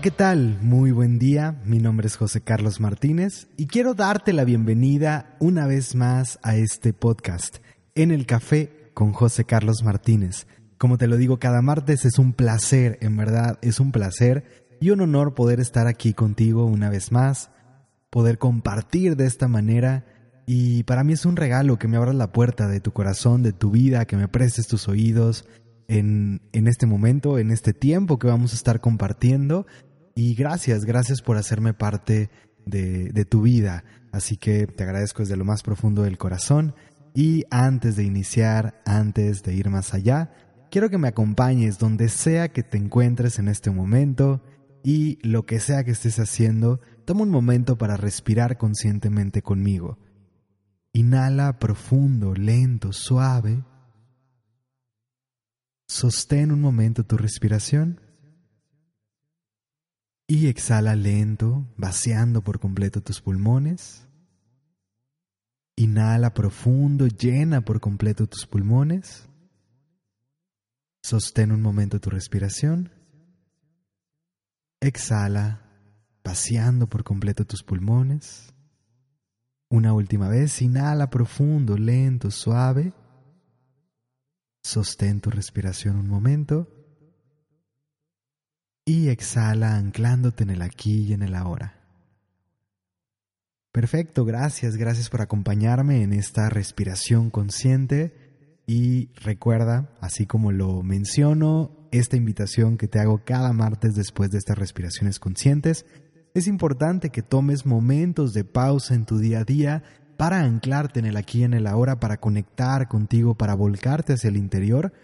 ¿qué tal? Muy buen día. Mi nombre es José Carlos Martínez y quiero darte la bienvenida una vez más a este podcast, En el Café con José Carlos Martínez. Como te lo digo cada martes, es un placer, en verdad, es un placer y un honor poder estar aquí contigo una vez más, poder compartir de esta manera y para mí es un regalo que me abras la puerta de tu corazón, de tu vida, que me prestes tus oídos en, en este momento, en este tiempo que vamos a estar compartiendo. Y gracias, gracias por hacerme parte de, de tu vida. Así que te agradezco desde lo más profundo del corazón. Y antes de iniciar, antes de ir más allá, quiero que me acompañes donde sea que te encuentres en este momento y lo que sea que estés haciendo, toma un momento para respirar conscientemente conmigo. Inhala profundo, lento, suave. Sostén un momento tu respiración. Y exhala lento, vaciando por completo tus pulmones. Inhala profundo, llena por completo tus pulmones. Sostén un momento tu respiración. Exhala, vaciando por completo tus pulmones. Una última vez, inhala profundo, lento, suave. Sostén tu respiración un momento. Y exhala anclándote en el aquí y en el ahora. Perfecto, gracias, gracias por acompañarme en esta respiración consciente. Y recuerda, así como lo menciono, esta invitación que te hago cada martes después de estas respiraciones conscientes, es importante que tomes momentos de pausa en tu día a día para anclarte en el aquí y en el ahora, para conectar contigo, para volcarte hacia el interior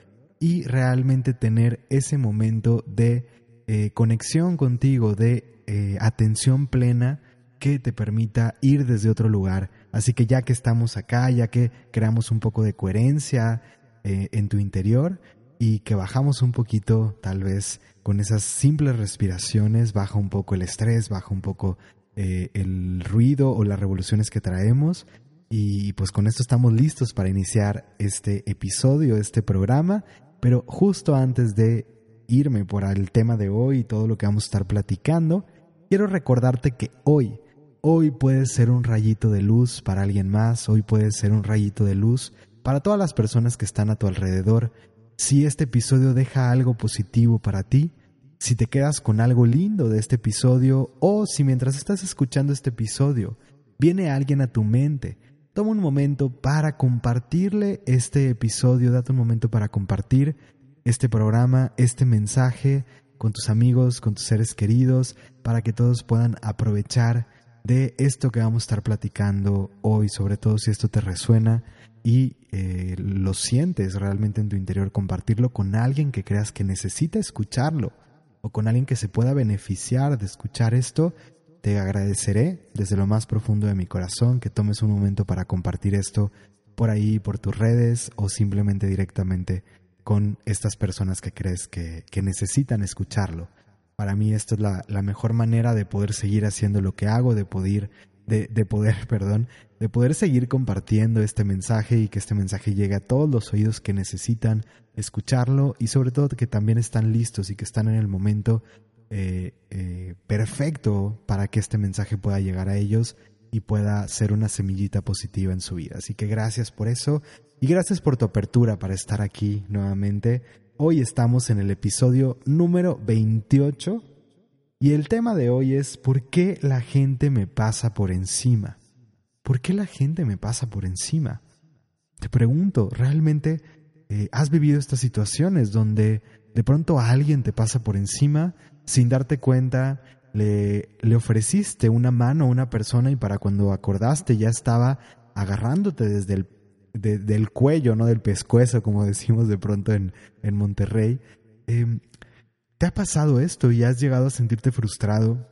y realmente tener ese momento de eh, conexión contigo, de eh, atención plena que te permita ir desde otro lugar. Así que ya que estamos acá, ya que creamos un poco de coherencia eh, en tu interior y que bajamos un poquito tal vez con esas simples respiraciones baja un poco el estrés, baja un poco el ruido o las revoluciones que traemos. Y pues con esto estamos listos para iniciar este episodio, este programa. Pero justo antes de irme por el tema de hoy y todo lo que vamos a estar platicando, quiero recordarte que hoy, hoy puedes ser un rayito de luz para alguien más, hoy puedes ser un rayito de luz para todas las personas que están a tu alrededor. Si este episodio deja algo positivo para ti, si te quedas con algo lindo de este episodio o si mientras estás escuchando este episodio viene alguien a tu mente, toma un momento para compartirle este episodio, date un momento para compartir este programa, este mensaje con tus amigos, con tus seres queridos, para que todos puedan aprovechar de esto que vamos a estar platicando hoy, sobre todo si esto te resuena y eh, lo sientes realmente en tu interior, compartirlo con alguien que creas que necesita escucharlo o con alguien que se pueda beneficiar de escuchar esto, te agradeceré desde lo más profundo de mi corazón que tomes un momento para compartir esto por ahí, por tus redes o simplemente directamente con estas personas que crees que, que necesitan escucharlo. Para mí esto es la, la mejor manera de poder seguir haciendo lo que hago, de poder de, poder, perdón, de poder seguir compartiendo este mensaje y que este mensaje llegue a todos los oídos que necesitan escucharlo y sobre todo que también están listos y que están en el momento eh, eh, perfecto para que este mensaje pueda llegar a ellos y pueda ser una semillita positiva en su vida. Así que gracias por eso y gracias por tu apertura para estar aquí nuevamente. Hoy estamos en el episodio número 28 y el tema de hoy es ¿por qué la gente me pasa por encima? ¿Por qué la gente me pasa por encima? Te pregunto, ¿realmente eh, has vivido estas situaciones donde de pronto alguien te pasa por encima sin darte cuenta? Le, le ofreciste una mano a una persona y para cuando acordaste ya estaba agarrándote desde el del cuello, no del pescuezo, como decimos de pronto en, en Monterrey. Em, ¿Te ha pasado esto y has llegado a sentirte frustrado,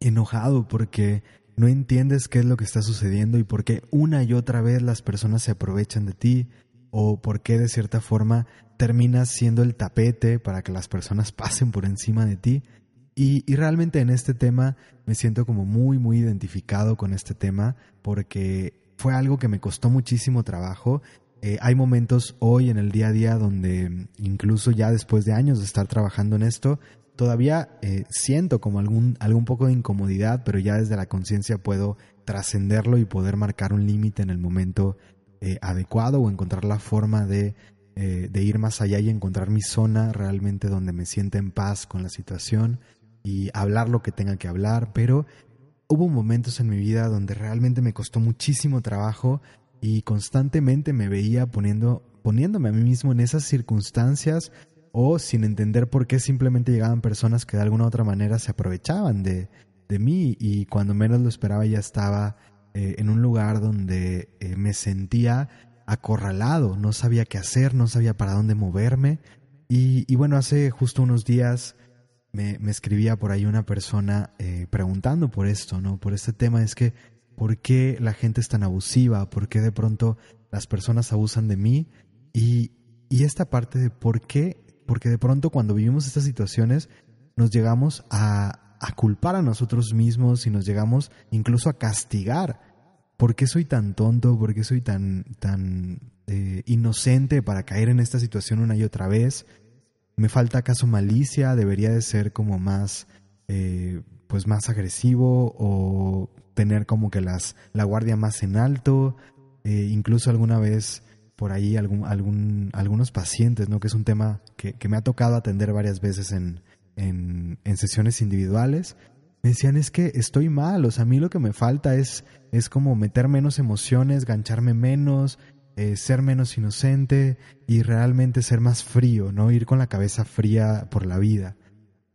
enojado porque no entiendes qué es lo que está sucediendo y por qué una y otra vez las personas se aprovechan de ti o por qué de cierta forma terminas siendo el tapete para que las personas pasen por encima de ti? Y, y, realmente en este tema me siento como muy, muy identificado con este tema porque fue algo que me costó muchísimo trabajo. Eh, hay momentos hoy en el día a día donde incluso ya después de años de estar trabajando en esto, todavía eh, siento como algún, algún poco de incomodidad, pero ya desde la conciencia puedo trascenderlo y poder marcar un límite en el momento eh, adecuado o encontrar la forma de, eh, de ir más allá y encontrar mi zona realmente donde me sienta en paz con la situación y hablar lo que tenga que hablar, pero hubo momentos en mi vida donde realmente me costó muchísimo trabajo y constantemente me veía poniendo, poniéndome a mí mismo en esas circunstancias o sin entender por qué simplemente llegaban personas que de alguna u otra manera se aprovechaban de, de mí y cuando menos lo esperaba ya estaba eh, en un lugar donde eh, me sentía acorralado, no sabía qué hacer, no sabía para dónde moverme. Y, y bueno, hace justo unos días me, me escribía por ahí una persona eh, preguntando por esto, ¿no? Por este tema es que ¿por qué la gente es tan abusiva? ¿Por qué de pronto las personas abusan de mí? Y, y esta parte de por qué, porque de pronto cuando vivimos estas situaciones nos llegamos a, a culpar a nosotros mismos y nos llegamos incluso a castigar. ¿Por qué soy tan tonto? ¿Por qué soy tan, tan eh, inocente para caer en esta situación una y otra vez? ¿Me falta acaso malicia? ¿Debería de ser como más, eh, pues más agresivo o tener como que las, la guardia más en alto? Eh, incluso alguna vez por ahí algún, algún, algunos pacientes, ¿no? Que es un tema que, que me ha tocado atender varias veces en, en, sesiones individuales. Me decían, es que estoy mal, o sea, a mí lo que me falta es, es como meter menos emociones, gancharme menos, eh, ser menos inocente y realmente ser más frío, ¿no? Ir con la cabeza fría por la vida.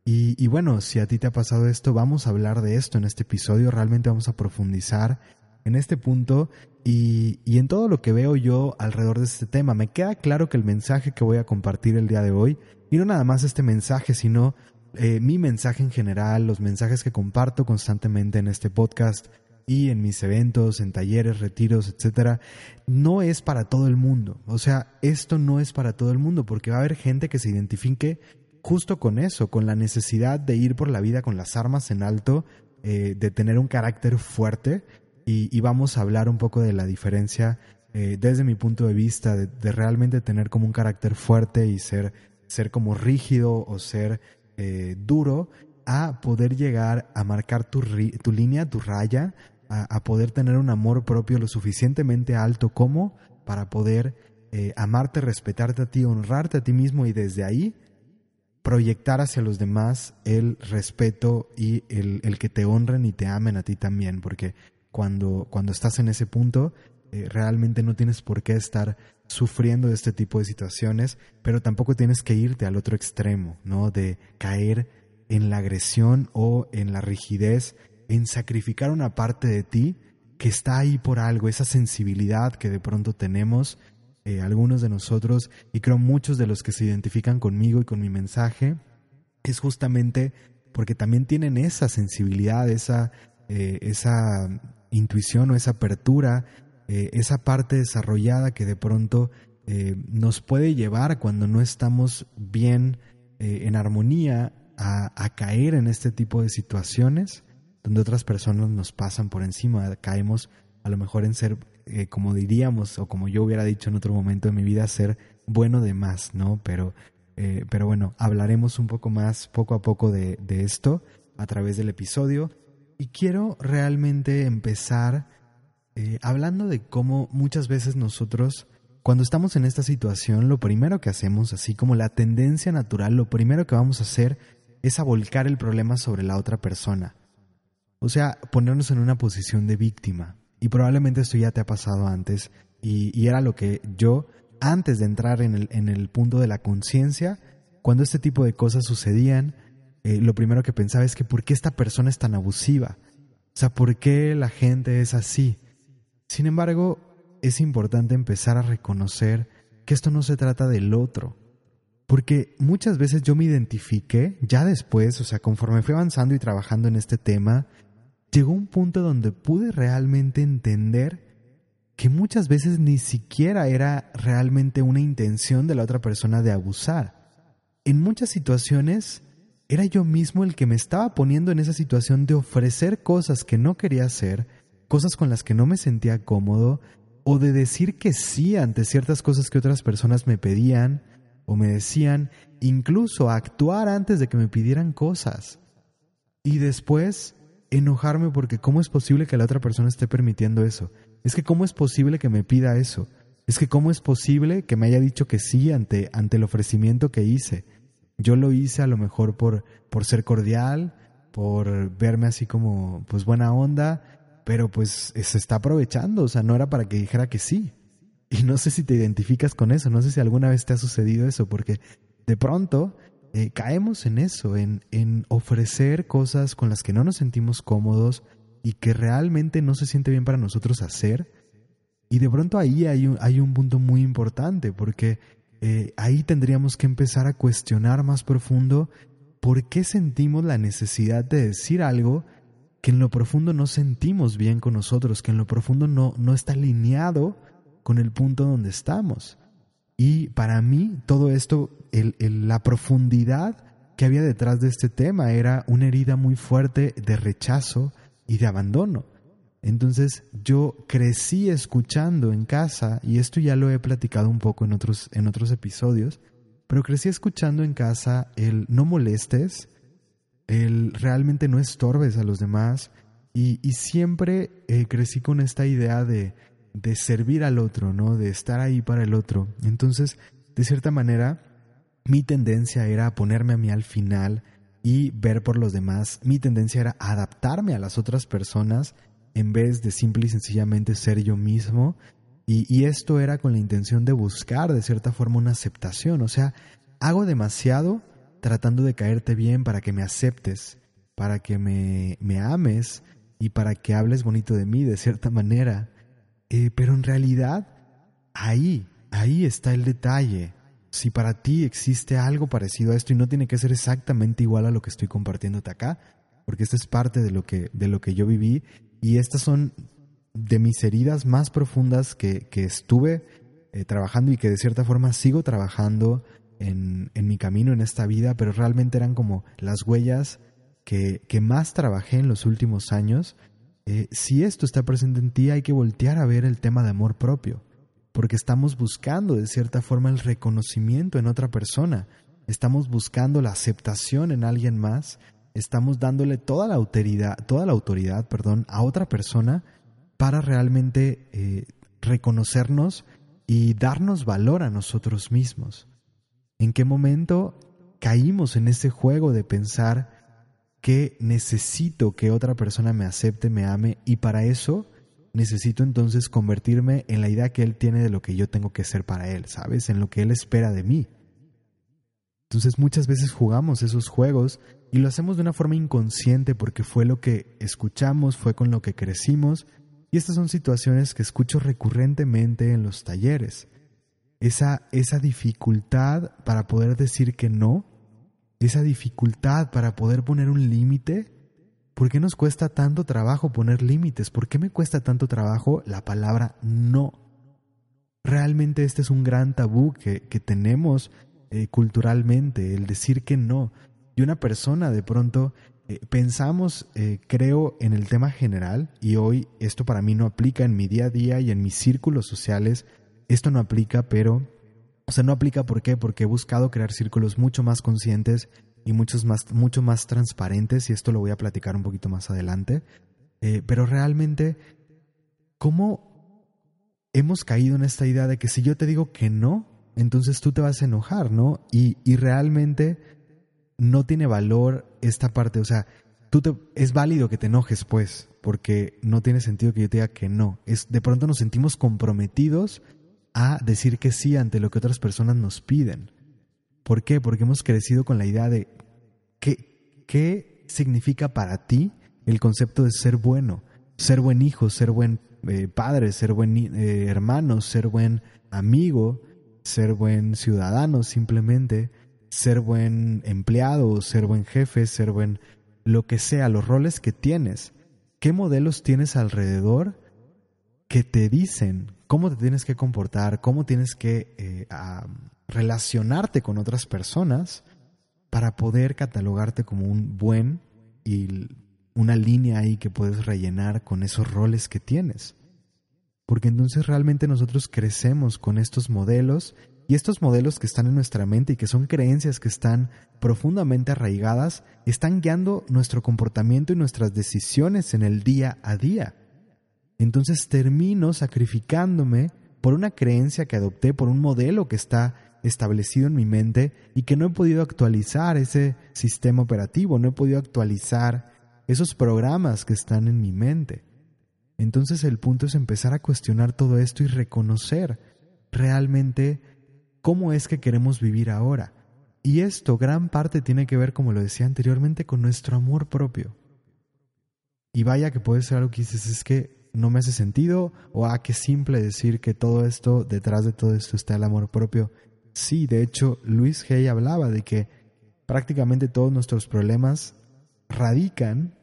Y, bueno, si a ti te ha pasado esto, vamos a hablar de esto en este episodio, realmente vamos a profundizar en este punto y, y, en todo lo que veo yo alrededor de este tema. Me queda claro que el mensaje que voy a compartir el día de hoy, y no nada más este mensaje, sino eh, mi mensaje en general, los mensajes que comparto constantemente en este podcast, y en mis eventos, en talleres, retiros, etcétera, no es para todo el mundo. O sea, esto no es para todo el mundo porque va a haber gente que se identifique justo con eso, con la necesidad de ir por la vida con las armas en alto, eh, de tener un carácter fuerte y, vamos a hablar un poco de la diferencia eh, desde mi punto de vista, de, realmente tener como un carácter fuerte y ser, ser como rígido o ser eh, duro a poder llegar a marcar tu, tu línea, tu raya, a, poder tener un amor propio lo suficientemente alto como para poder eh, amarte, respetarte a ti, honrarte a ti mismo y desde ahí proyectar hacia los demás el respeto y el, el, que te honren y te amen a ti también, porque cuando, cuando estás en ese punto, eh, realmente no tienes por qué estar sufriendo de este tipo de situaciones, pero tampoco tienes que irte al otro extremo, ¿no? De caer en la agresión o en la rigidez en sacrificar una parte de ti que está ahí por algo, esa sensibilidad que de pronto tenemos eh, algunos de nosotros y creo muchos de los que se identifican conmigo y con mi mensaje, es justamente porque también tienen esa sensibilidad, esa, eh, esa intuición o esa apertura, eh, esa parte desarrollada que de pronto nos puede llevar cuando no estamos bien en armonía a, a caer en este tipo de situaciones donde otras personas nos pasan por encima, caemos a lo mejor en ser, eh, como diríamos, o como yo hubiera dicho en otro momento de mi vida, ser bueno de más, ¿no? Pero, eh, pero bueno, hablaremos un poco más poco a poco de, esto a través del episodio. Y quiero realmente empezar eh, hablando de cómo muchas veces nosotros, cuando estamos en esta situación, lo primero que hacemos, así como la tendencia natural, lo primero que vamos a hacer es a volcar el problema sobre la otra persona. O sea, ponernos en una posición de víctima. Y probablemente esto ya te ha pasado antes. Y, era lo que yo, antes de entrar en el, en el punto de la conciencia, cuando este tipo de cosas sucedían, eh, lo primero que pensaba es que ¿por qué esta persona es tan abusiva? O sea, ¿por qué la gente es así? Sin embargo, es importante empezar a reconocer que esto no se trata del otro. Porque muchas veces yo me identifiqué, ya después, o sea, conforme fui avanzando y trabajando en este tema, llegó un punto donde pude realmente entender que muchas veces ni siquiera era realmente una intención de la otra persona de abusar. En muchas situaciones era yo mismo el que me estaba poniendo en esa situación de ofrecer cosas que no quería hacer, cosas con las que no me sentía cómodo, o de decir que sí ante ciertas cosas que otras personas me pedían, o me decían incluso actuar antes de que me pidieran cosas. Y después enojarme porque ¿cómo es posible que la otra persona esté permitiendo eso? Es que ¿cómo es posible que me pida eso? Es que ¿cómo es posible que me haya dicho que sí ante, ante el ofrecimiento que hice? Yo lo hice a lo mejor por, por ser cordial, por verme así como pues buena onda, pero pues se está aprovechando, o sea, no era para que dijera que sí. Y no sé si te identificas con eso, no sé si alguna vez te ha sucedido eso, porque de pronto eh, caemos en eso, en, en ofrecer cosas con las que no nos sentimos cómodos y que realmente no se siente bien para nosotros hacer. Y de pronto ahí hay un, hay un punto muy importante, porque eh, ahí tendríamos que empezar a cuestionar más profundo por qué sentimos la necesidad de decir algo que en lo profundo no sentimos bien con nosotros, que en lo profundo no, no está alineado con el punto donde estamos. Y para mí todo esto, la profundidad que había detrás de este tema era una herida muy fuerte de rechazo y de abandono. Entonces yo crecí escuchando en casa, y esto ya lo he platicado un poco en otros, en otros episodios, pero crecí escuchando en casa el no molestes, el realmente no estorbes a los demás, y, siempre eh, crecí con esta idea de de servir al otro, ¿no? De estar ahí para el otro. Entonces, de cierta manera, mi tendencia era ponerme a mí al final y ver por los demás. Mi tendencia era adaptarme a las otras personas en vez de simple y sencillamente ser yo mismo. Y, y esto era con la intención de buscar, de cierta forma, una aceptación. O sea, hago demasiado tratando de caerte bien para que me aceptes, para que me, me ames y para que hables bonito de mí de cierta manera. Eh, pero en realidad, ahí, ahí está el detalle. Si para ti existe algo parecido a esto y no tiene que ser exactamente igual a lo que estoy compartiéndote acá, porque esto es parte de lo que, de lo que yo viví y estas son de mis heridas más profundas que, que estuve eh, trabajando y que de cierta forma sigo trabajando en, en, mi camino en esta vida, pero realmente eran como las huellas que, que más trabajé en los últimos años eh, si esto está presente en ti, hay que voltear a ver el tema de amor propio, porque estamos buscando de cierta forma el reconocimiento en otra persona, estamos buscando la aceptación en alguien más, estamos dándole toda la autoridad, toda la autoridad, perdón, a otra persona para realmente eh, reconocernos y darnos valor a nosotros mismos. ¿En qué momento caímos en ese juego de pensar que necesito que otra persona me acepte, me ame y para eso necesito entonces convertirme en la idea que él tiene de lo que yo tengo que ser para él, ¿sabes? En lo que él espera de mí. Entonces muchas veces jugamos esos juegos y lo hacemos de una forma inconsciente porque fue lo que escuchamos, fue con lo que crecimos y estas son situaciones que escucho recurrentemente en los talleres. Esa, esa dificultad para poder decir que no esa dificultad para poder poner un límite? ¿Por qué nos cuesta tanto trabajo poner límites? ¿Por qué me cuesta tanto trabajo la palabra no? Realmente este es un gran tabú que, tenemos eh, culturalmente, el decir que no. Y una persona de pronto eh, pensamos, eh, creo, en el tema general, y hoy esto para mí no aplica en mi día a día y en mis círculos sociales, esto no aplica, pero o sea, no aplica ¿por qué? Porque he buscado crear círculos mucho más conscientes y muchos más, mucho más transparentes, y esto lo voy a platicar un poquito más adelante. Eh, pero realmente, ¿cómo hemos caído en esta idea de que si yo te digo que no, entonces tú te vas a enojar, ¿no? Y, y realmente no tiene valor esta parte, o sea, tú te, es válido que te enojes, pues, porque no tiene sentido que yo te diga que no. Es, de pronto nos sentimos comprometidos a decir que sí ante lo que otras personas nos piden. ¿Por qué? Porque hemos crecido con la idea de qué, qué significa para ti el concepto de ser bueno, ser buen hijo, ser buen eh, padre, ser buen eh, hermano, ser buen amigo, ser buen ciudadano simplemente, ser buen empleado, ser buen jefe, ser buen lo que sea, los roles que tienes. ¿Qué modelos tienes alrededor que te dicen cómo te tienes que comportar, cómo tienes que eh, relacionarte con otras personas para poder catalogarte como un buen y una línea ahí que puedes rellenar con esos roles que tienes. Porque entonces realmente nosotros crecemos con estos modelos y estos modelos que están en nuestra mente y que son creencias que están profundamente arraigadas, están guiando nuestro comportamiento y nuestras decisiones en el día a día. Entonces termino sacrificándome por una creencia que adopté, por un modelo que está establecido en mi mente y que no he podido actualizar ese sistema operativo, no he podido actualizar esos programas que están en mi mente. Entonces el punto es empezar a cuestionar todo esto y reconocer realmente cómo es que queremos vivir ahora. Y esto gran parte tiene que ver, como lo decía anteriormente, con nuestro amor propio. Y vaya que puede ser algo que dices, es que no me hace sentido, o ah, qué simple decir que todo esto, detrás de todo esto está el amor propio. Sí, de hecho, Luis Hay hablaba de que prácticamente todos nuestros problemas radican,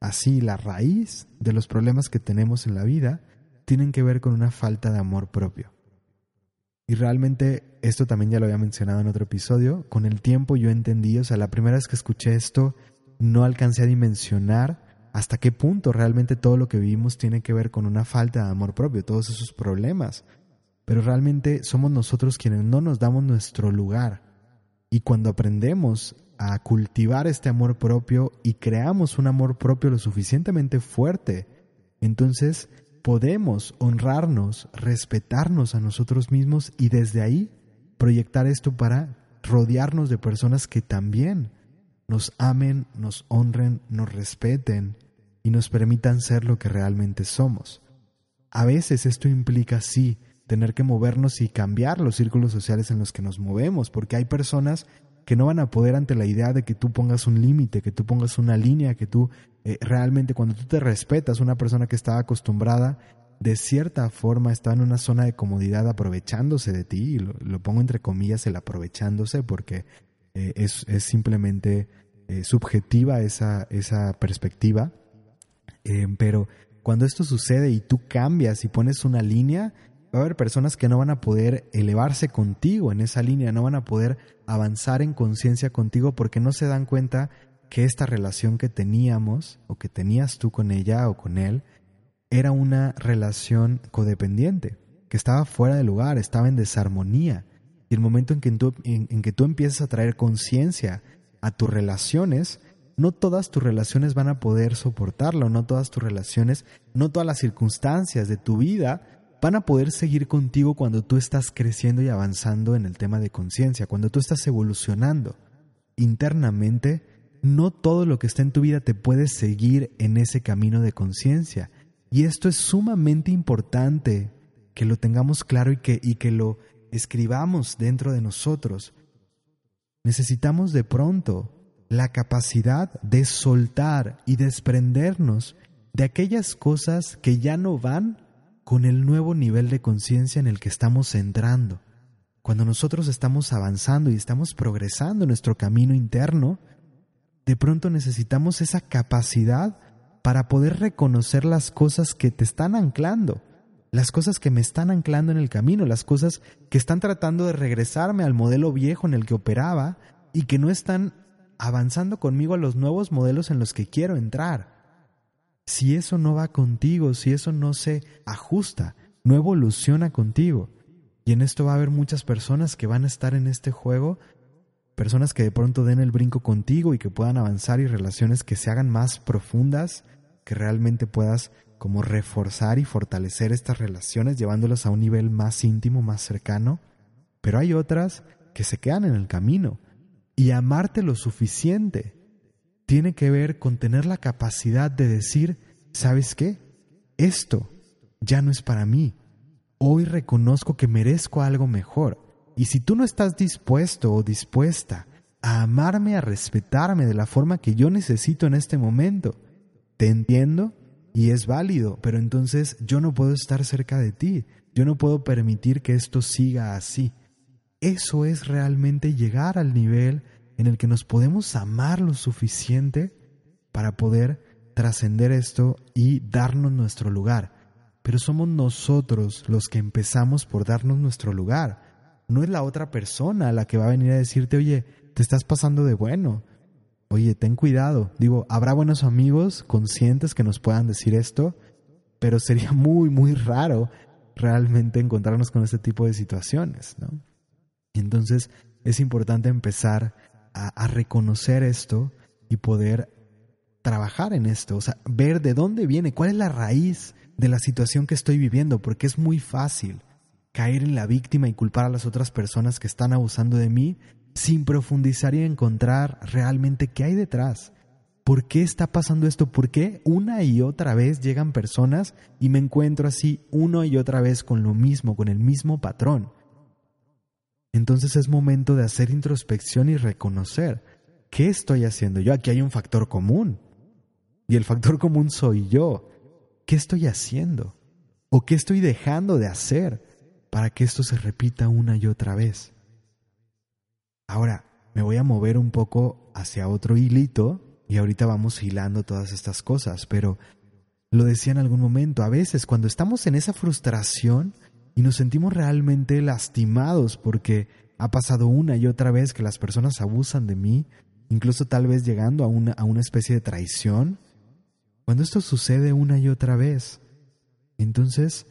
así la raíz de los problemas que tenemos en la vida, tienen que ver con una falta de amor propio. Y realmente esto también ya lo había mencionado en otro episodio. Con el tiempo yo entendí, o sea, la primera vez que escuché esto, no alcancé a dimensionar hasta qué punto realmente todo lo que vivimos tiene que ver con una falta de amor propio, todos esos problemas. Pero realmente somos nosotros quienes no nos damos nuestro lugar. Y cuando aprendemos a cultivar este amor propio y creamos un amor propio lo suficientemente fuerte, entonces podemos honrarnos, respetarnos a nosotros mismos y desde ahí proyectar esto para rodearnos de personas que también nos amen, nos honren, nos respeten y nos permitan ser lo que realmente somos. A veces esto implica sí tener que movernos y cambiar los círculos sociales en los que nos movemos, porque hay personas que no van a poder ante la idea de que tú pongas un límite, que tú pongas una línea, que tú eh, realmente cuando tú te respetas, una persona que estaba acostumbrada de cierta forma está en una zona de comodidad aprovechándose de ti, y lo, pongo entre comillas el aprovechándose porque eh, es, simplemente eh, subjetiva esa, esa perspectiva, pero cuando esto sucede y tú cambias y pones una línea, va a haber personas que no van a poder elevarse contigo en esa línea, no van a poder avanzar en conciencia contigo porque no se dan cuenta que esta relación que teníamos o que tenías tú con ella o con él era una relación codependiente, que estaba fuera de lugar, estaba en desarmonía. Y el momento en que tú, en que tú empiezas a traer conciencia a tus relaciones, no todas tus relaciones van a poder soportarlo, no todas tus relaciones, no todas las circunstancias de tu vida van a poder seguir contigo cuando tú estás creciendo y avanzando en el tema de conciencia, cuando tú estás evolucionando internamente, no todo lo que está en tu vida te puede seguir en ese camino de conciencia. Y esto es sumamente importante que lo tengamos claro y que, y que lo escribamos dentro de nosotros. Necesitamos de pronto la capacidad de soltar y desprendernos de aquellas cosas que ya no van con el nuevo nivel de conciencia en el que estamos entrando. Cuando nosotros estamos avanzando y estamos progresando en nuestro camino interno, de pronto necesitamos esa capacidad para poder reconocer las cosas que te están anclando, las cosas que me están anclando en el camino, las cosas que están tratando de regresarme al modelo viejo en el que operaba y que no están avanzando conmigo a los nuevos modelos en los que quiero entrar si eso no va contigo, si eso no se ajusta, no evoluciona contigo. Y en esto va a haber muchas personas que van a estar en este juego, personas que de pronto den el brinco contigo y que puedan avanzar y relaciones que se hagan más profundas, que realmente puedas como reforzar y fortalecer estas relaciones llevándolas a un nivel más íntimo, más cercano. Pero hay otras que se quedan en el camino y amarte lo suficiente tiene que ver con tener la capacidad de decir, ¿sabes qué? Esto ya no es para mí. Hoy reconozco que merezco algo mejor. Y si tú no estás dispuesto o dispuesta a amarme, a respetarme de la forma que yo necesito en este momento, te entiendo y es válido, pero entonces yo no puedo estar cerca de ti. Yo no puedo permitir que esto siga así. Eso es realmente llegar al nivel en el que nos podemos amar lo suficiente para poder trascender esto y darnos nuestro lugar. Pero somos nosotros los que empezamos por darnos nuestro lugar. No es la otra persona la que va a venir a decirte, oye, te estás pasando de bueno. Oye, ten cuidado. Digo, habrá buenos amigos conscientes que nos puedan decir esto, pero sería muy, muy raro realmente encontrarnos con este tipo de situaciones, ¿no? Entonces es importante empezar a, a reconocer esto y poder trabajar en esto, o sea, ver de dónde viene, cuál es la raíz de la situación que estoy viviendo, porque es muy fácil caer en la víctima y culpar a las otras personas que están abusando de mí sin profundizar y encontrar realmente qué hay detrás. ¿Por qué está pasando esto? ¿Por qué una y otra vez llegan personas y me encuentro así una y otra vez con lo mismo, con el mismo patrón? Entonces es momento de hacer introspección y reconocer qué estoy haciendo yo. Aquí hay un factor común. Y el factor común soy yo. ¿Qué estoy haciendo? ¿O qué estoy dejando de hacer para que esto se repita una y otra vez? Ahora, me voy a mover un poco hacia otro hilito y ahorita vamos hilando todas estas cosas, pero lo decía en algún momento, a veces cuando estamos en esa frustración y nos sentimos realmente lastimados porque ha pasado una y otra vez que las personas abusan de mí, incluso tal vez llegando a una, a una especie de traición, cuando esto sucede una y otra vez, entonces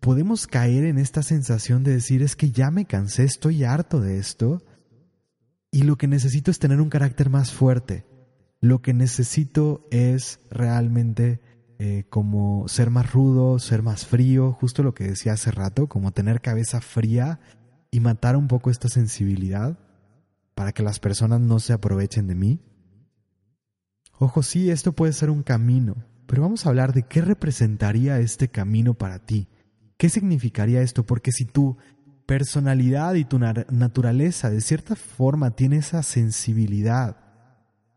podemos caer en esta sensación de decir es que ya me cansé, estoy harto de esto y lo que necesito es tener un carácter más fuerte. Lo que necesito es realmente eh, como ser más rudo, ser más frío, justo lo que decía hace rato, como tener cabeza fría y matar un poco esta sensibilidad para que las personas no se aprovechen de mí. Ojo, sí, esto puede ser un camino, pero vamos a hablar de qué representaría este camino para ti. ¿Qué significaría esto? Porque si tu personalidad y tu naturaleza de cierta forma tiene esa sensibilidad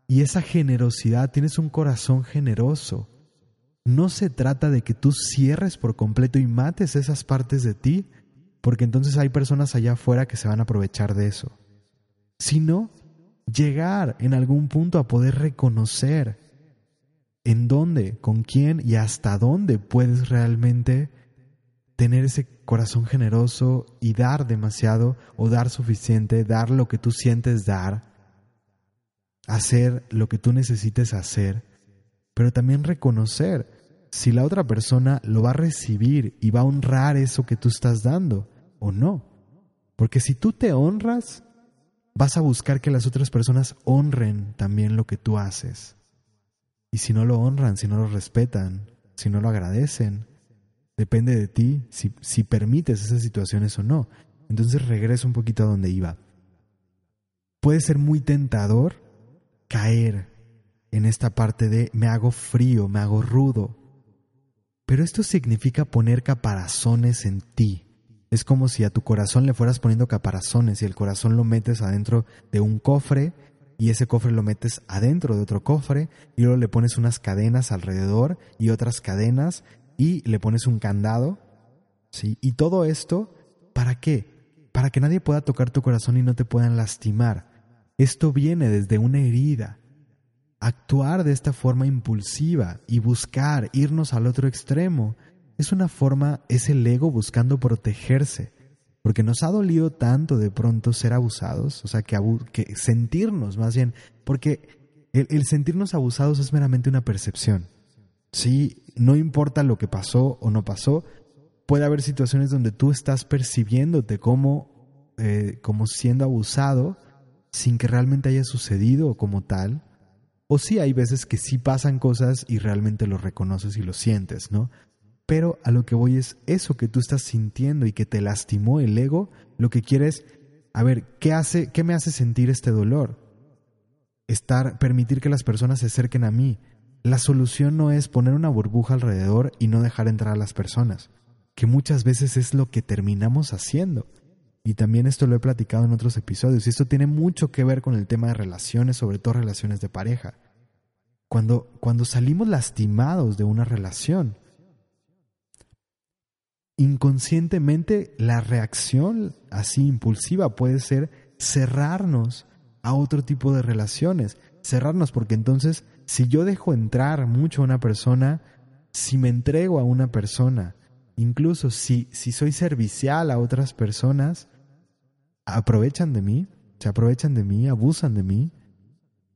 y esa generosidad, tienes un corazón generoso, no se trata de que tú cierres por completo y mates esas partes de ti, porque entonces hay personas allá afuera que se van a aprovechar de eso, sino llegar en algún punto a poder reconocer en dónde, con quién y hasta dónde puedes realmente tener ese corazón generoso y dar demasiado o dar suficiente, dar lo que tú sientes dar, hacer lo que tú necesites hacer, pero también reconocer si la otra persona lo va a recibir y va a honrar eso que tú estás dando o no. Porque si tú te honras, vas a buscar que las otras personas honren también lo que tú haces. Y si no lo honran, si no lo respetan, si no lo agradecen, depende de ti si, si permites esas situaciones o no. Entonces regreso un poquito a donde iba. Puede ser muy tentador caer en esta parte de me hago frío, me hago rudo. Pero esto significa poner caparazones en ti. Es como si a tu corazón le fueras poniendo caparazones y el corazón lo metes adentro de un cofre y ese cofre lo metes adentro de otro cofre y luego le pones unas cadenas alrededor y otras cadenas y le pones un candado. ¿sí? Y todo esto, ¿para qué? Para que nadie pueda tocar tu corazón y no te puedan lastimar. Esto viene desde una herida. Actuar de esta forma impulsiva y buscar irnos al otro extremo es una forma, es el ego buscando protegerse, porque nos ha dolido tanto de pronto ser abusados, o sea, que, sentirnos más bien, porque el, sentirnos abusados es meramente una percepción. Sí, no importa lo que pasó o no pasó, puede haber situaciones donde tú estás percibiéndote como, eh, como siendo abusado sin que realmente haya sucedido como tal. O sí hay veces que sí pasan cosas y realmente lo reconoces y lo sientes, ¿no? Pero a lo que voy es eso que tú estás sintiendo y que te lastimó el ego, lo que quieres, a ver, ¿qué hace, qué me hace sentir este dolor? Estar, permitir que las personas se acerquen a mí. La solución no es poner una burbuja alrededor y no dejar entrar a las personas, que muchas veces es lo que terminamos haciendo. Y también esto lo he platicado en otros episodios, y esto tiene mucho que ver con el tema de relaciones, sobre todo relaciones de pareja. Cuando, cuando salimos lastimados de una relación, inconscientemente la reacción así impulsiva puede ser cerrarnos a otro tipo de relaciones. Cerrarnos porque entonces si yo dejo entrar mucho a una persona, si me entrego a una persona, incluso si, si soy servicial a otras personas, aprovechan de mí, se aprovechan de mí, abusan de mí,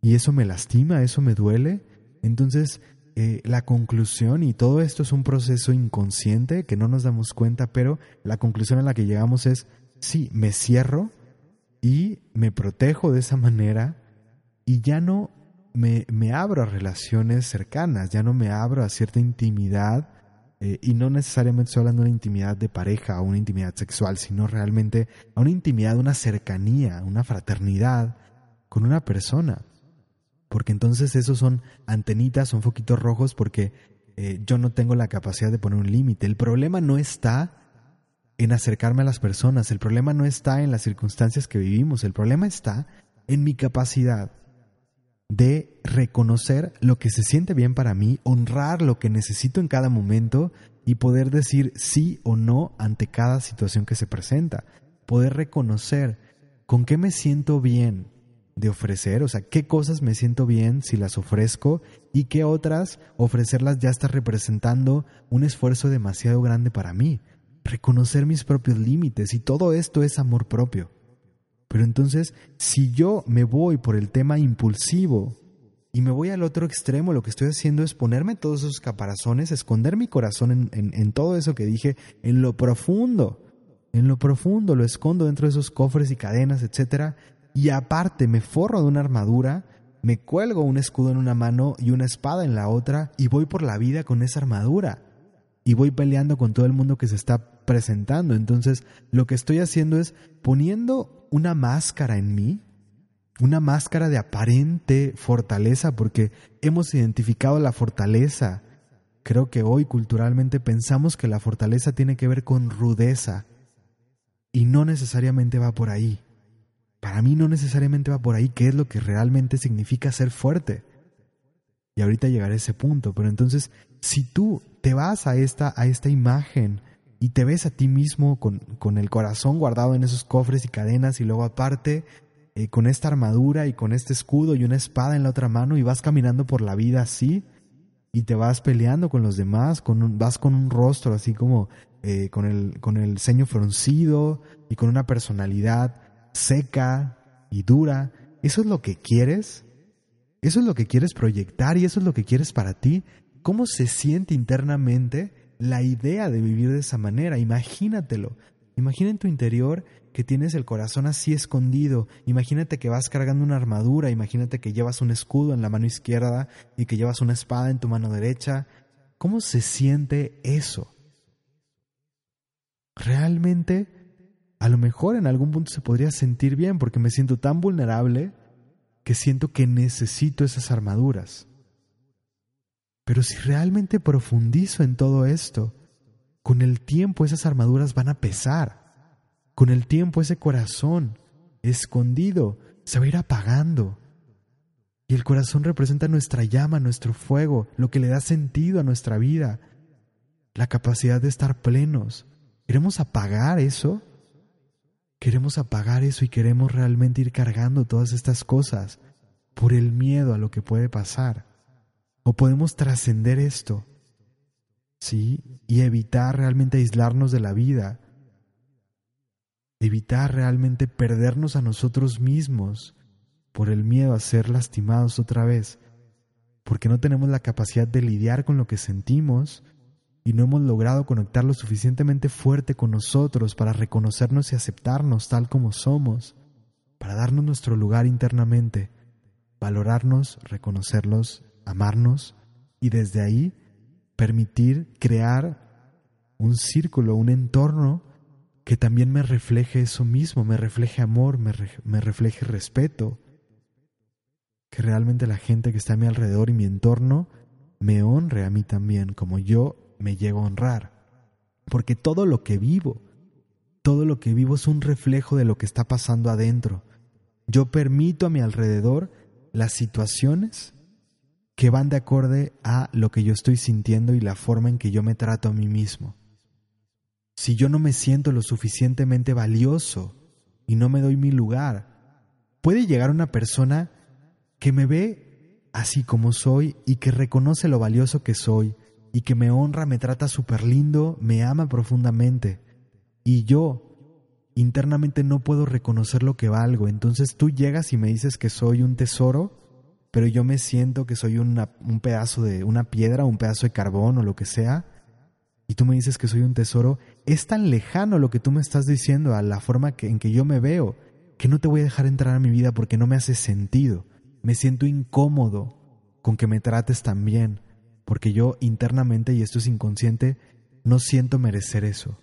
y eso me lastima, eso me duele. Entonces eh, la conclusión, y todo esto es un proceso inconsciente que no nos damos cuenta, pero la conclusión a la que llegamos es, sí, me cierro y me protejo de esa manera y ya no me, me abro a relaciones cercanas, ya no me abro a cierta intimidad eh, y no necesariamente estoy hablando de una intimidad de pareja o una intimidad sexual, sino realmente a una intimidad, una cercanía, una fraternidad con una persona. Porque entonces esos son antenitas, son foquitos rojos porque eh, yo no tengo la capacidad de poner un límite. El problema no está en acercarme a las personas, el problema no está en las circunstancias que vivimos, el problema está en mi capacidad de reconocer lo que se siente bien para mí, honrar lo que necesito en cada momento y poder decir sí o no ante cada situación que se presenta. Poder reconocer con qué me siento bien de ofrecer, o sea, qué cosas me siento bien si las ofrezco y qué otras ofrecerlas ya está representando un esfuerzo demasiado grande para mí reconocer mis propios límites y todo esto es amor propio. Pero entonces, si yo me voy por el tema impulsivo y me voy al otro extremo, lo que estoy haciendo es ponerme todos esos caparazones, esconder mi corazón en, todo eso que dije, en lo profundo, en lo profundo, lo escondo dentro de esos cofres y cadenas, etc. Y aparte me forro de una armadura, me cuelgo un escudo en una mano y una espada en la otra y voy por la vida con esa armadura y voy peleando con todo el mundo que se está presentando. Entonces, lo que estoy haciendo es poniendo una máscara en mí, una máscara de aparente fortaleza, porque hemos identificado la fortaleza. Creo que hoy culturalmente pensamos que la fortaleza tiene que ver con rudeza y no necesariamente va por ahí. Para mí no necesariamente va por ahí, qué es lo que realmente significa ser fuerte. Y ahorita llegaré a ese punto, pero entonces si tú te vas a esta, a esta imagen y te ves a ti mismo con, con el corazón guardado en esos cofres y cadenas y luego aparte eh, con esta armadura y con este escudo y una espada en la otra mano y vas caminando por la vida así y te vas peleando con los demás, con vas con un rostro así como eh, con, el, con el ceño fruncido y con una personalidad seca y dura. ¿Eso es lo que quieres? ¿Eso es lo que quieres proyectar y eso es lo que quieres para ti? Cómo se siente internamente la idea de vivir de esa manera. Imagínatelo. Imagina en tu interior que tienes el corazón así escondido. Imagínate que vas cargando una armadura. Imagínate que llevas un escudo en la mano izquierda y que llevas una espada en tu mano derecha. ¿Cómo se siente eso? Realmente, a lo mejor en algún punto se podría sentir bien porque me siento tan vulnerable que siento que necesito esas armaduras. Pero si realmente profundizo en todo esto, con el tiempo esas armaduras van a pesar. Con el tiempo ese corazón escondido se va a ir apagando. Y el corazón representa nuestra llama, nuestro fuego, lo que le da sentido a nuestra vida, la capacidad de estar plenos. ¿Queremos apagar eso? Queremos apagar eso y queremos realmente ir cargando todas estas cosas por el miedo a lo que puede pasar. O podemos trascender esto, ¿sí? Y evitar realmente aislarnos de la vida. Evitar realmente perdernos a nosotros mismos por el miedo a ser lastimados otra vez. Porque no tenemos la capacidad de lidiar con lo que sentimos y no hemos logrado conectar lo suficientemente fuerte con nosotros para reconocernos y aceptarnos tal como somos, para darnos nuestro lugar internamente, valorarnos, reconocerlos amarnos y desde ahí permitir crear un círculo, un entorno que también me refleje eso mismo, me refleje amor, me, me, refleje respeto, que realmente la gente que está a mi alrededor y mi entorno me honre a mí también, como yo me llego a honrar. Porque todo lo que vivo, todo lo que vivo es un reflejo de lo que está pasando adentro. Yo permito a mi alrededor las situaciones que van de acorde a lo que yo estoy sintiendo y la forma en que yo me trato a mí mismo. Si yo no me siento lo suficientemente valioso y no me doy mi lugar, puede llegar una persona que me ve así como soy y que reconoce lo valioso que soy y que me honra, me trata súper lindo, me ama profundamente. Y yo internamente no puedo reconocer lo que valgo. Entonces tú llegas y me dices que soy un tesoro pero yo me siento que soy un pedazo de una piedra, un pedazo de carbón o lo que sea, y tú me dices que soy un tesoro, es tan lejano lo que tú me estás diciendo a la forma en que yo me veo, que no te voy a dejar entrar a mi vida porque no me hace sentido. Me siento incómodo con que me trates tan bien, porque yo internamente, y esto es inconsciente, no siento merecer eso.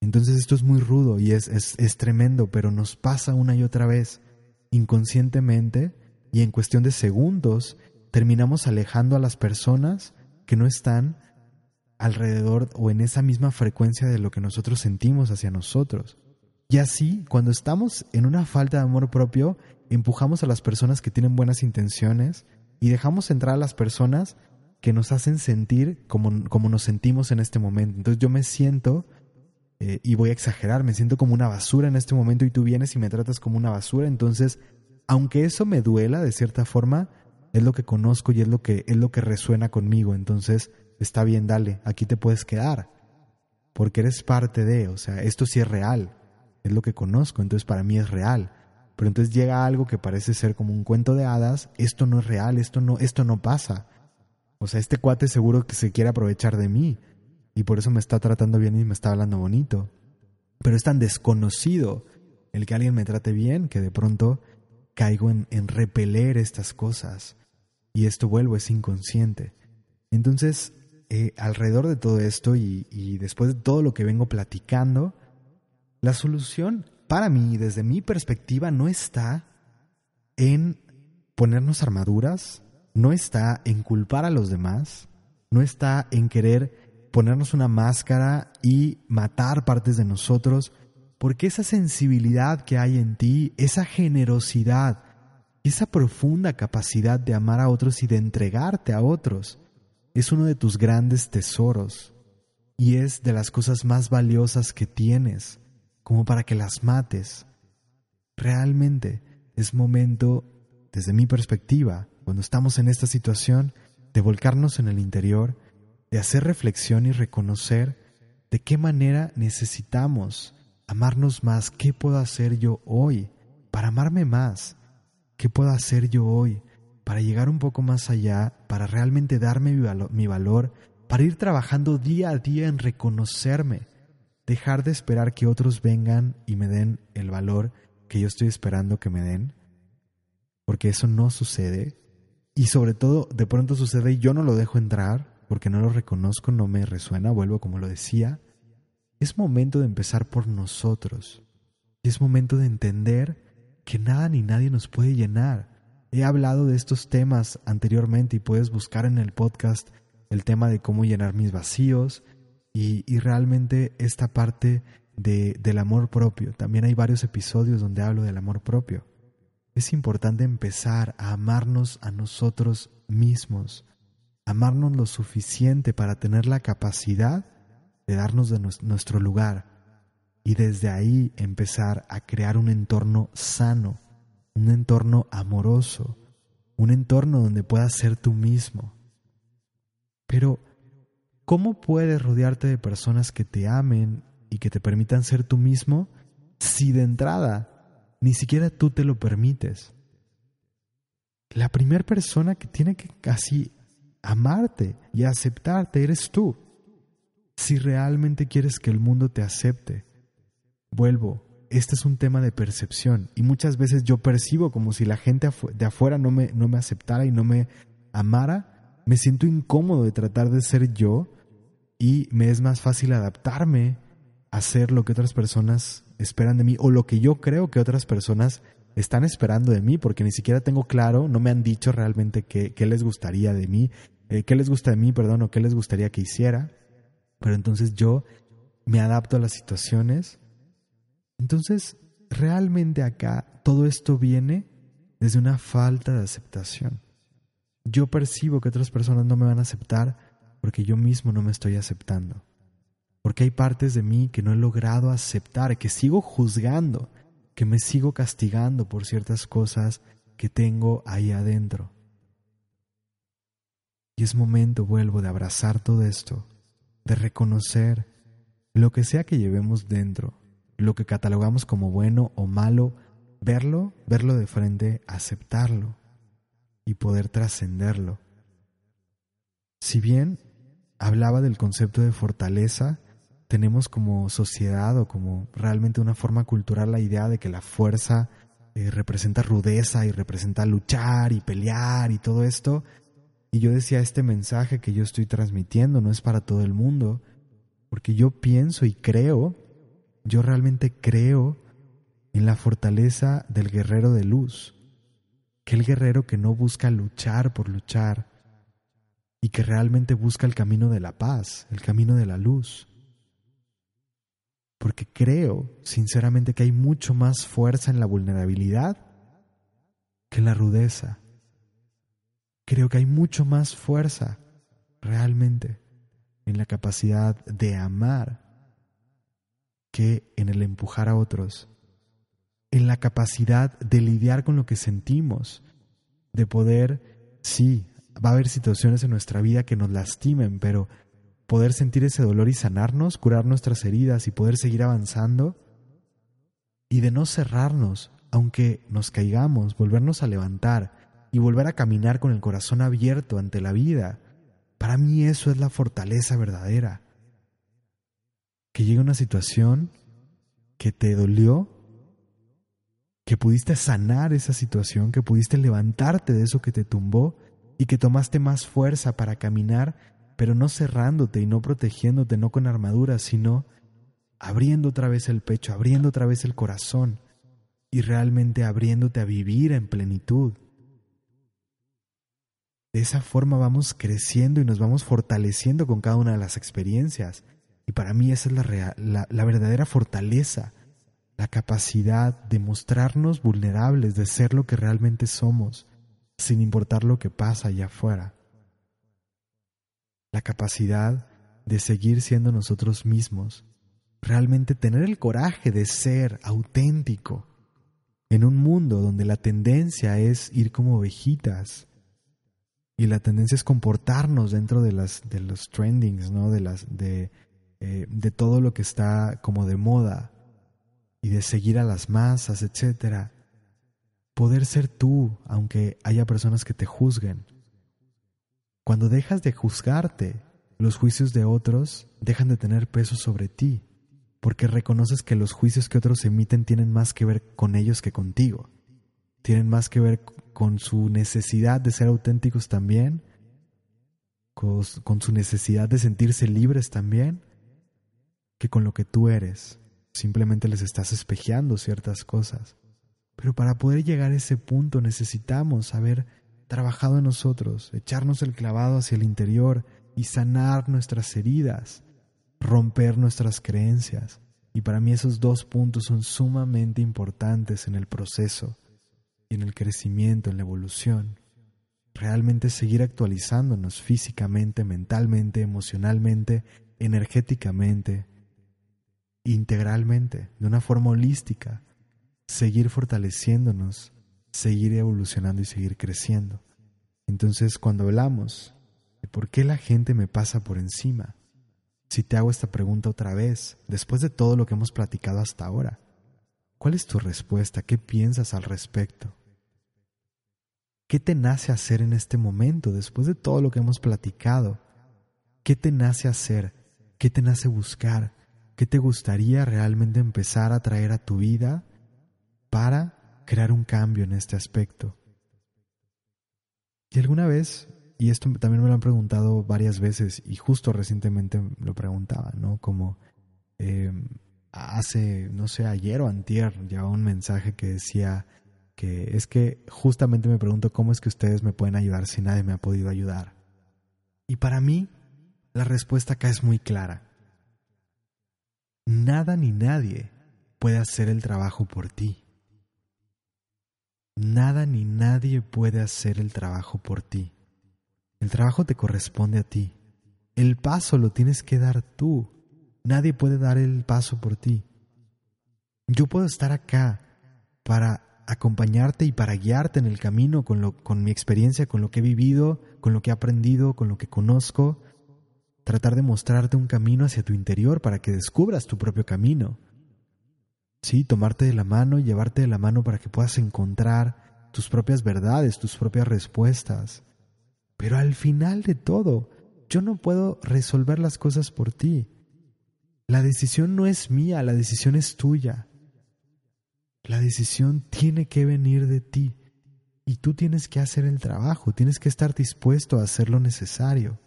Entonces esto es muy rudo y es, es, es tremendo, pero nos pasa una y otra vez, inconscientemente, y en cuestión de segundos, terminamos alejando a las personas que no están alrededor o en esa misma frecuencia de lo que nosotros sentimos hacia nosotros. Y así, cuando estamos en una falta de amor propio, empujamos a las personas que tienen buenas intenciones y dejamos entrar a las personas que nos hacen sentir como, como nos sentimos en este momento. Entonces yo me siento, eh, y voy a exagerar, me siento como una basura en este momento y tú vienes y me tratas como una basura. Entonces, aunque eso me duela de cierta forma, es lo que conozco y es lo que, es lo que resuena conmigo. Entonces, está bien, dale, aquí te puedes quedar, porque eres parte de, o sea, esto sí es real, es lo que conozco, entonces para mí es real. Pero entonces llega algo que parece ser como un cuento de hadas, esto no es real, esto no, esto no pasa. O sea, este cuate seguro que se quiere aprovechar de mí y por eso me está tratando bien y me está hablando bonito. Pero es tan desconocido el que alguien me trate bien que de pronto caigo en, en repeler estas cosas y esto vuelvo, es inconsciente. Entonces, eh, alrededor de todo esto y, y después de todo lo que vengo platicando, la solución para mí, desde mi perspectiva, no está en ponernos armaduras, no está en culpar a los demás, no está en querer ponernos una máscara y matar partes de nosotros, porque esa sensibilidad que hay en ti, esa generosidad, esa profunda capacidad de amar a otros y de entregarte a otros, es uno de tus grandes tesoros y es de las cosas más valiosas que tienes, como para que las mates. Realmente es momento, desde mi perspectiva, cuando estamos en esta situación, de volcarnos en el interior, de hacer reflexión y reconocer de qué manera necesitamos amarnos más, qué puedo hacer yo hoy para amarme más, qué puedo hacer yo hoy para llegar un poco más allá, para realmente darme mi, valor, para ir trabajando día a día en reconocerme, dejar de esperar que otros vengan y me den el valor que yo estoy esperando que me den, porque eso no sucede, y sobre todo de pronto sucede y yo no lo dejo entrar, porque no lo reconozco, no me resuena, vuelvo como lo decía, es momento de empezar por nosotros, y es momento de entender que nada ni nadie nos puede llenar, He hablado de estos temas anteriormente y puedes buscar en el podcast el tema de cómo llenar mis vacíos y, realmente esta parte de, del amor propio. También hay varios episodios donde hablo del amor propio. Es importante empezar a amarnos a nosotros mismos, amarnos lo suficiente para tener la capacidad de darnos de nuestro lugar y desde ahí empezar a crear un entorno sano un entorno amoroso, un entorno donde puedas ser tú mismo. Pero, ¿cómo puedes rodearte de personas que te amen y que te permitan ser tú mismo si de entrada ni siquiera tú te lo permites? La primera persona que tiene que casi amarte y aceptarte eres tú. Si realmente quieres que el mundo te acepte, vuelvo, este es un tema de percepción. Y muchas veces yo percibo como si la gente de afuera no me, no me aceptara y no me amara, me siento incómodo de tratar de ser yo y me es más fácil adaptarme a hacer lo que otras personas esperan de mí o lo que yo creo que otras personas están esperando de mí porque ni siquiera tengo claro, no me han dicho realmente qué, qué les gustaría de mí, eh, qué les gusta de mí, perdón, o qué les gustaría que hiciera, pero entonces yo me adapto a las situaciones entonces, realmente acá todo esto viene desde una falta de aceptación. Yo percibo que otras personas no me van a aceptar porque yo mismo no me estoy aceptando. Porque hay partes de mí que no he logrado aceptar, que sigo juzgando, que me sigo castigando por ciertas cosas que tengo ahí adentro. Y es momento, vuelvo, de abrazar todo esto, de reconocer lo que sea que llevemos dentro, lo que catalogamos como bueno o malo, verlo, verlo de frente, aceptarlo y poder trascenderlo. Si bien hablaba del concepto de fortaleza, tenemos como sociedad o como realmente una forma cultural la idea de que la fuerza eh, representa rudeza y representa luchar y pelear y todo esto. Y yo decía, este mensaje que yo estoy transmitiendo no es para todo el mundo, porque yo pienso y creo, yo realmente creo en la fortaleza del guerrero de luz, que el guerrero que no busca luchar por luchar y que realmente busca el camino de la paz, el camino de la luz. Porque creo, sinceramente, que hay mucho más fuerza en la vulnerabilidad que la rudeza. Creo que hay mucho más fuerza, realmente, en la capacidad de amar que en el empujar a otros en la capacidad de lidiar con lo que sentimos, de poder, sí, va a haber situaciones en nuestra vida que nos lastimen, pero poder sentir ese dolor y sanarnos, curar nuestras heridas y poder seguir avanzando, y de no cerrarnos, aunque nos caigamos, volvernos a levantar y volver a caminar con el corazón abierto ante la vida. Para mí eso es la fortaleza verdadera. Que llegue una situación que te dolió que pudiste sanar esa situación, que pudiste levantarte de eso que te tumbó y que tomaste más fuerza para caminar, pero no cerrándote y no protegiéndote, no con armadura, sino abriendo otra vez el pecho, abriendo otra vez el corazón y realmente abriéndote a vivir en plenitud. De esa forma vamos creciendo y nos vamos fortaleciendo con cada una de las experiencias. Y para mí esa es la, la, la verdadera fortaleza la capacidad de mostrarnos vulnerables, de ser lo que realmente somos, sin importar lo que pasa allá afuera. La capacidad de seguir siendo nosotros mismos, realmente tener el coraje de ser auténtico en un mundo donde la tendencia es ir como ovejitas y la tendencia es comportarnos dentro de las de los trendings, ¿no? De las de eh, de todo lo que está como de moda y de seguir a las masas, etc. Poder ser tú, aunque haya personas que te juzguen. Cuando dejas de juzgarte, los juicios de otros dejan de tener peso sobre ti, porque reconoces que los juicios que otros emiten tienen más que ver con ellos que contigo. Tienen más que ver con su necesidad de ser auténticos también, con, su necesidad de sentirse libres también, que con lo que tú eres. Simplemente les estás espejeando ciertas cosas. Pero para poder llegar a ese punto necesitamos haber trabajado en nosotros, echarnos el clavado hacia el interior y sanar nuestras heridas, romper nuestras creencias. Y para mí esos dos puntos son sumamente importantes en el proceso y en el crecimiento, en la evolución. Realmente seguir actualizándonos físicamente, mentalmente, emocionalmente, energéticamente, integralmente, de una forma holística, seguir fortaleciéndonos, seguir evolucionando y seguir creciendo. Entonces, cuando hablamos de por qué la gente me pasa por encima, si te hago esta pregunta otra vez, después de todo lo que hemos platicado hasta ahora, ¿cuál es tu respuesta? ¿Qué piensas al respecto? ¿Qué te nace hacer en este momento, después de todo lo que hemos platicado? ¿Qué te nace hacer? ¿Qué te nace buscar? ¿Qué te gustaría realmente empezar a traer a tu vida para crear un cambio en este aspecto? Y alguna vez, y esto también me lo han preguntado varias veces, y justo recientemente lo preguntaba, ¿no? Como em, hace, no sé, ayer o antier, llevaba un mensaje que decía que es que justamente me pregunto cómo es que ustedes me pueden ayudar si nadie me ha podido ayudar. Y para mí, la respuesta acá es muy clara nada ni nadie puede hacer el trabajo por ti. Nada ni nadie puede hacer el trabajo por ti. El trabajo te corresponde a ti. El paso lo tienes que dar tú. Nadie puede dar el paso por ti. Yo puedo estar acá para acompañarte y para guiarte en el camino con, lo, con mi experiencia, con lo que he vivido, con lo que he aprendido, con lo que conozco, tratar de mostrarte un camino hacia tu interior para que descubras tu propio camino. Sí, tomarte de la mano y llevarte de la mano para que puedas encontrar tus propias verdades, tus propias respuestas. Pero al final de todo, yo no puedo resolver las cosas por ti. La decisión no es mía, la decisión es tuya. La decisión tiene que venir de ti y tú tienes que hacer el trabajo, tienes que estar dispuesto a hacer lo necesario.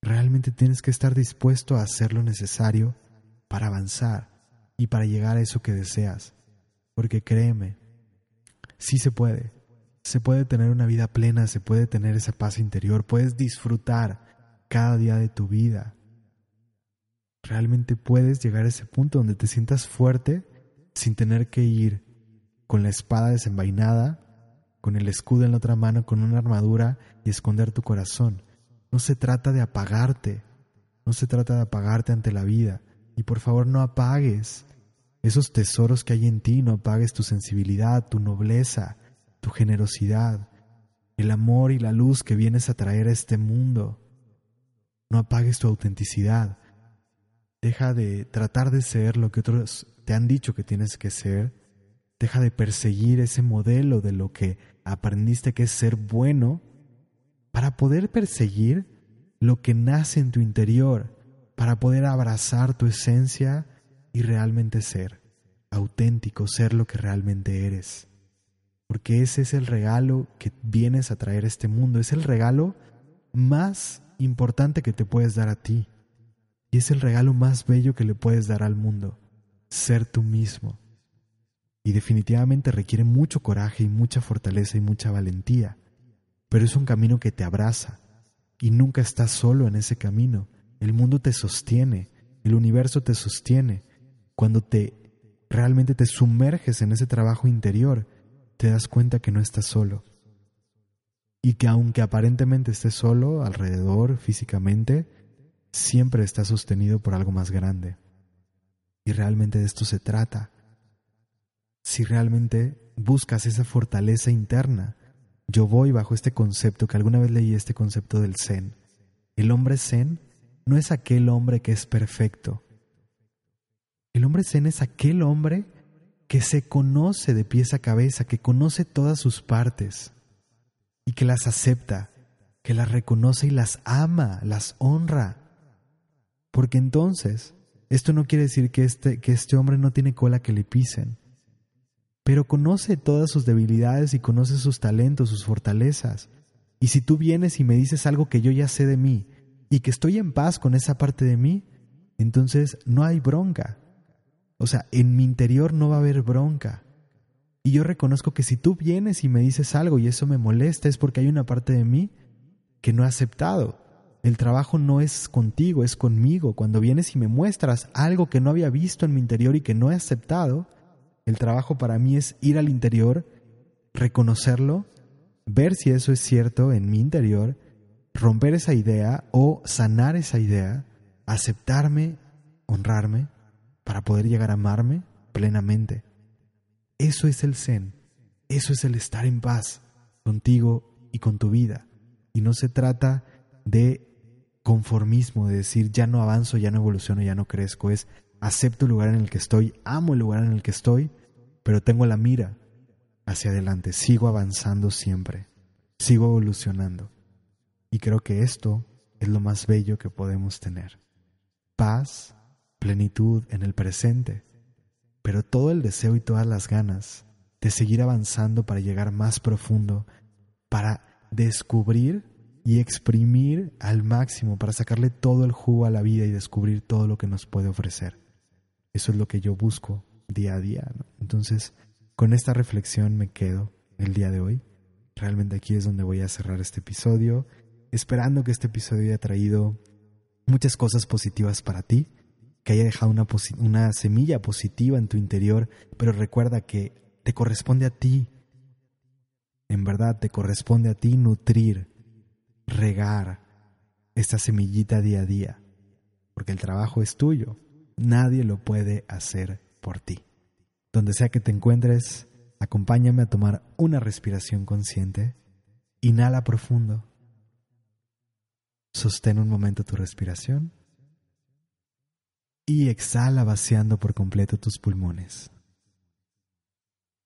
Realmente tienes que estar dispuesto a hacer lo necesario para avanzar y para llegar a eso que deseas. Porque créeme, sí se puede. Se puede tener una vida plena, se puede tener esa paz interior, puedes disfrutar cada día de tu vida. Realmente puedes llegar a ese punto donde te sientas fuerte sin tener que ir con la espada desenvainada, con el escudo en la otra mano, con una armadura y esconder tu corazón. No se trata de apagarte, no se trata de apagarte ante la vida. Y por favor no apagues esos tesoros que hay en ti, no apagues tu sensibilidad, tu nobleza, tu generosidad, el amor y la luz que vienes a traer a este mundo. No apagues tu autenticidad. Deja de tratar de ser lo que otros te han dicho que tienes que ser. Deja de perseguir ese modelo de lo que aprendiste que es ser bueno para poder perseguir lo que nace en tu interior, para poder abrazar tu esencia y realmente ser auténtico, ser lo que realmente eres. Porque ese es el regalo que vienes a traer a este mundo, es el regalo más importante que te puedes dar a ti. Y es el regalo más bello que le puedes dar al mundo, ser tú mismo. Y definitivamente requiere mucho coraje y mucha fortaleza y mucha valentía pero es un camino que te abraza y nunca estás solo en ese camino. El mundo te sostiene, el universo te sostiene. Cuando te realmente te sumerges en ese trabajo interior, te das cuenta que no estás solo. Y que aunque aparentemente estés solo alrededor físicamente, siempre estás sostenido por algo más grande. Y realmente de esto se trata. Si realmente buscas esa fortaleza interna, yo voy bajo este concepto que alguna vez leí este concepto del Zen. El hombre Zen no es aquel hombre que es perfecto. El hombre Zen es aquel hombre que se conoce de pies a cabeza, que conoce todas sus partes y que las acepta, que las reconoce y las ama, las honra. Porque entonces, esto no quiere decir que este, que este hombre no tiene cola que le pisen pero conoce todas sus debilidades y conoce sus talentos, sus fortalezas. Y si tú vienes y me dices algo que yo ya sé de mí y que estoy en paz con esa parte de mí, entonces no hay bronca. O sea, en mi interior no va a haber bronca. Y yo reconozco que si tú vienes y me dices algo y eso me molesta es porque hay una parte de mí que no he aceptado. El trabajo no es contigo, es conmigo. Cuando vienes y me muestras algo que no había visto en mi interior y que no he aceptado, el trabajo para mí es ir al interior, reconocerlo, ver si eso es cierto en mi interior, romper esa idea o sanar esa idea, aceptarme, honrarme, para poder llegar a amarme plenamente. Eso es el zen, eso es el estar en paz contigo y con tu vida. Y no se trata de conformismo, de decir ya no avanzo, ya no evoluciono, ya no crezco, es acepto el lugar en el que estoy, amo el lugar en el que estoy pero tengo la mira hacia adelante, sigo avanzando siempre, sigo evolucionando. Y creo que esto es lo más bello que podemos tener. Paz, plenitud en el presente, pero todo el deseo y todas las ganas de seguir avanzando para llegar más profundo, para descubrir y exprimir al máximo, para sacarle todo el jugo a la vida y descubrir todo lo que nos puede ofrecer. Eso es lo que yo busco día a día. Entonces, con esta reflexión me quedo el día de hoy. Realmente aquí es donde voy a cerrar este episodio, esperando que este episodio haya traído muchas cosas positivas para ti, que haya dejado una, semilla positiva en tu interior, pero recuerda que te corresponde a ti, en verdad te corresponde a ti nutrir, regar esta semillita día a día, porque el trabajo es tuyo, nadie lo puede hacer por ti. Donde sea que te encuentres, acompáñame a tomar una respiración consciente. Inhala profundo. Sostén un momento tu respiración. Y exhala vaciando por completo tus pulmones.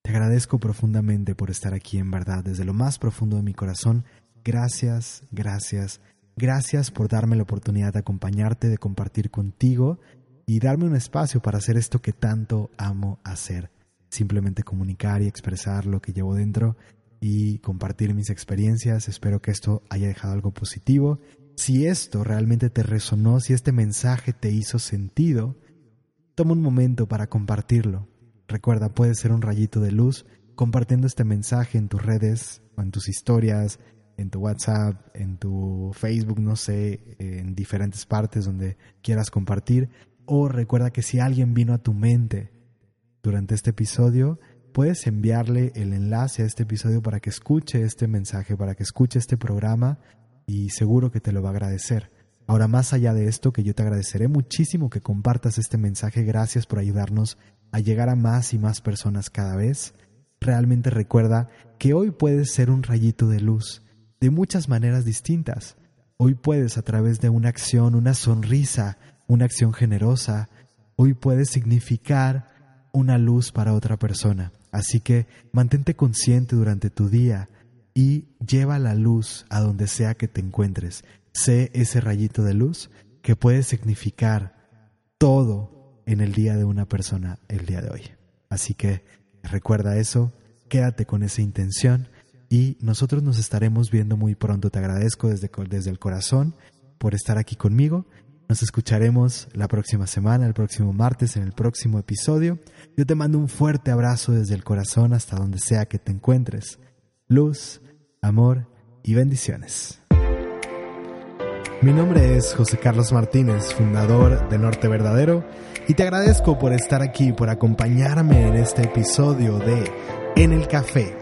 Te agradezco profundamente por estar aquí en verdad desde lo más profundo de mi corazón. Gracias, gracias, Gracias por darme la oportunidad de acompañarte, de compartir contigo y darme un espacio para hacer esto que tanto amo hacer. Simplemente comunicar y expresar lo que llevo dentro y compartir mis experiencias. Espero que esto haya dejado algo positivo. Si esto realmente te resonó, si este mensaje te hizo sentido, toma un momento para compartirlo. Recuerda, puedes ser un rayito de luz compartiendo este mensaje en tus redes en tus historias, en tu WhatsApp, en tu Facebook, no sé, en diferentes partes donde quieras compartir. O recuerda que si alguien vino a tu mente durante este episodio, puedes enviarle el enlace a este episodio para que escuche este mensaje, para que escuche este programa y seguro que te lo va a agradecer. Ahora, más allá de esto, que yo te agradeceré muchísimo que compartas este mensaje, gracias por ayudarnos a llegar a más y más personas cada vez. Realmente recuerda que hoy puedes ser un rayito de luz de muchas maneras distintas. Hoy puedes a través de una acción, una sonrisa, una acción generosa, hoy puedes significar una luz para otra persona. Así que mantente consciente durante tu día y lleva la luz a donde sea que te encuentres. Sé ese rayito de luz que puede significar todo en el día de una persona el día de hoy. Así que recuerda eso, quédate con esa intención y nosotros nos estaremos viendo muy pronto. Te agradezco desde, desde el corazón por estar aquí conmigo. Nos escucharemos la próxima semana, el próximo martes, en el próximo episodio. Yo te mando un fuerte abrazo desde el corazón hasta donde sea que te encuentres. Luz, amor y bendiciones. Mi nombre es José Carlos Martínez, fundador de Norte Verdadero, y te agradezco por estar aquí, por acompañarme en este episodio de En el Café